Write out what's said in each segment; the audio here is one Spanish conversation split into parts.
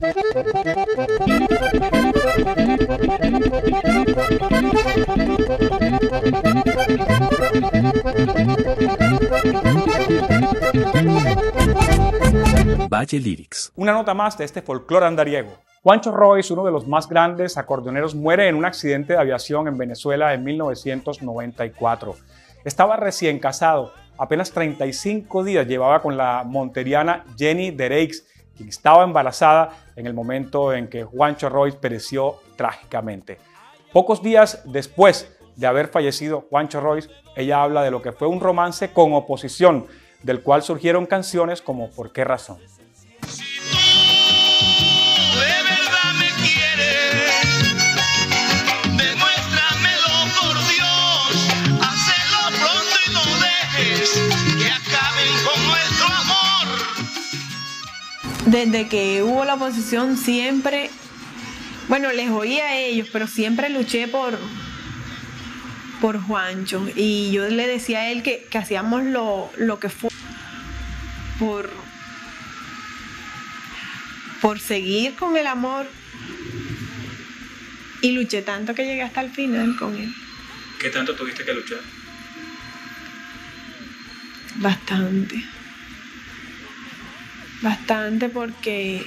Valle Lyrics. Una nota más de este folclore andariego. Juancho Royce, uno de los más grandes acordeoneros, muere en un accidente de aviación en Venezuela en 1994. Estaba recién casado, apenas 35 días llevaba con la monteriana Jenny Dereix, quien estaba embarazada en el momento en que Juancho Royce pereció trágicamente. Pocos días después de haber fallecido Juancho Royce, ella habla de lo que fue un romance con oposición, del cual surgieron canciones como ¿Por qué razón? Desde que hubo la oposición siempre, bueno, les oí a ellos, pero siempre luché por, por Juancho. Y yo le decía a él que, hacíamos lo, que fue por, por seguir con el amor. Y luché tanto que llegué hasta el final con él. ¿Qué tanto tuviste que luchar? Bastante bastante porque,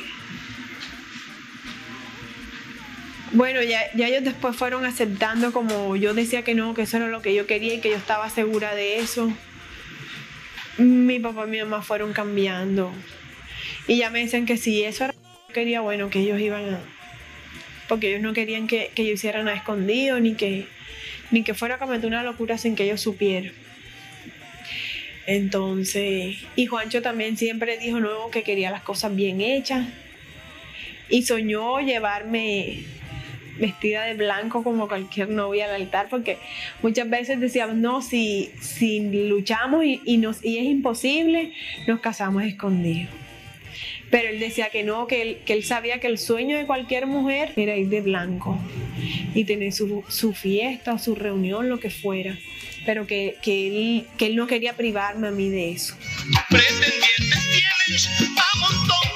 bueno, ya, ellos después fueron aceptando como yo decía que no, que eso era lo que yo quería y que yo estaba segura de eso. Mi papá y mi mamá fueron cambiando. Y ya me dicen que si eso era lo que yo quería, bueno, que ellos iban a... Porque ellos no querían que, que yo hiciera nada escondido, ni que, ni que fuera a cometer una locura sin que ellos supieran. Entonces, y Juancho también siempre dijo nuevo que quería las cosas bien hechas y soñó llevarme vestida de blanco como cualquier novia al altar, porque muchas veces decíamos, no, si, si luchamos y, nos, y es imposible, nos casamos escondidos. Pero él decía que no, que él, que él sabía que el sueño de cualquier mujer era ir de blanco y tener su, su fiesta o su reunión, lo que fuera pero que, que, él, que él no quería privarme a mí de eso. Pretendientes tienes a montón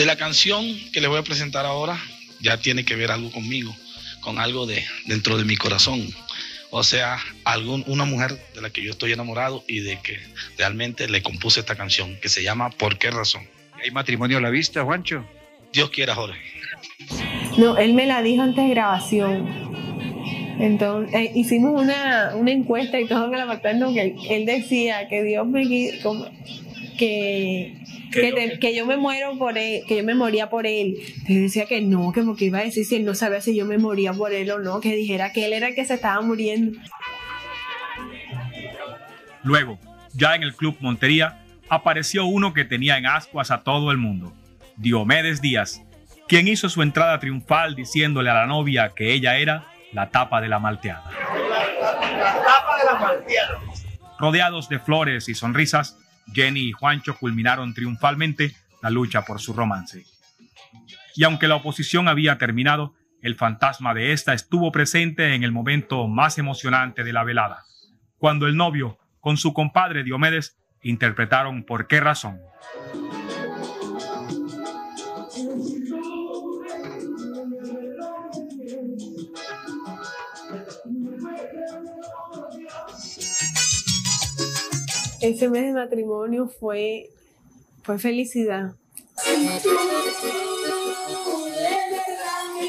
De la canción que les voy a presentar ahora, ya tiene que ver algo conmigo, con algo de dentro de mi corazón. O sea, algún, una mujer de la que yo estoy enamorado y de que realmente le compuse esta canción, que se llama ¿Por qué razón? ¿Hay matrimonio a la vista, Juancho? Dios quiera, Jorge. No, él me la dijo antes de grabación. Entonces, eh, hicimos una, encuesta y todo en el apartamento que él decía que Dios me que que, yo me muero por él, que yo me moría por él. Entonces decía que no, que porque iba a decir si él no sabía si yo me moría por él o no, que dijera que él era el que se estaba muriendo. Luego, ya en el Club Montería, apareció uno que tenía en ascuas a todo el mundo, Diomedes Díaz, quien hizo su entrada triunfal diciéndole a la novia que ella era la tapa de la malteada. La tapa de la malteada. Rodeados de flores y sonrisas, Jenny y Juancho culminaron triunfalmente la lucha por su romance. Y aunque la oposición había terminado, el fantasma de esta estuvo presente en el momento más emocionante de la velada, cuando el novio, con su compadre Diomedes, interpretaron por qué razón. Ese mes de matrimonio fue, fue felicidad.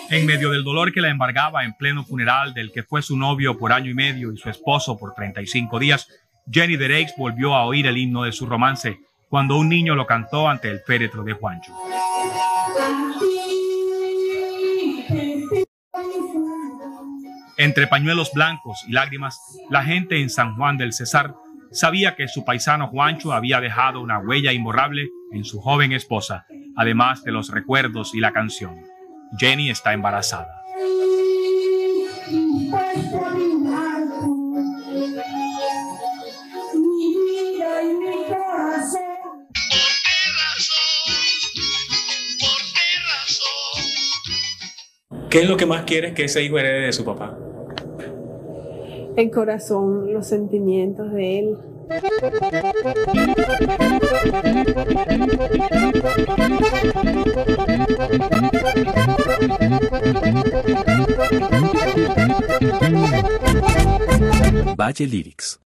En medio del dolor que la embargaba en pleno funeral del que fue su novio por año y medio y su esposo por 35 días, Jenny Dereix volvió a oír el himno de su romance cuando un niño lo cantó ante el féretro de Juancho. Entre pañuelos blancos y lágrimas, la gente en San Juan del Cesar sabía que su paisano Juancho había dejado una huella imborrable en su joven esposa, además de los recuerdos y la canción. Jenny está embarazada. ¿Qué es lo que más quieres que ese hijo herede de su papá? El corazón, los sentimientos de él. Valle Lyrics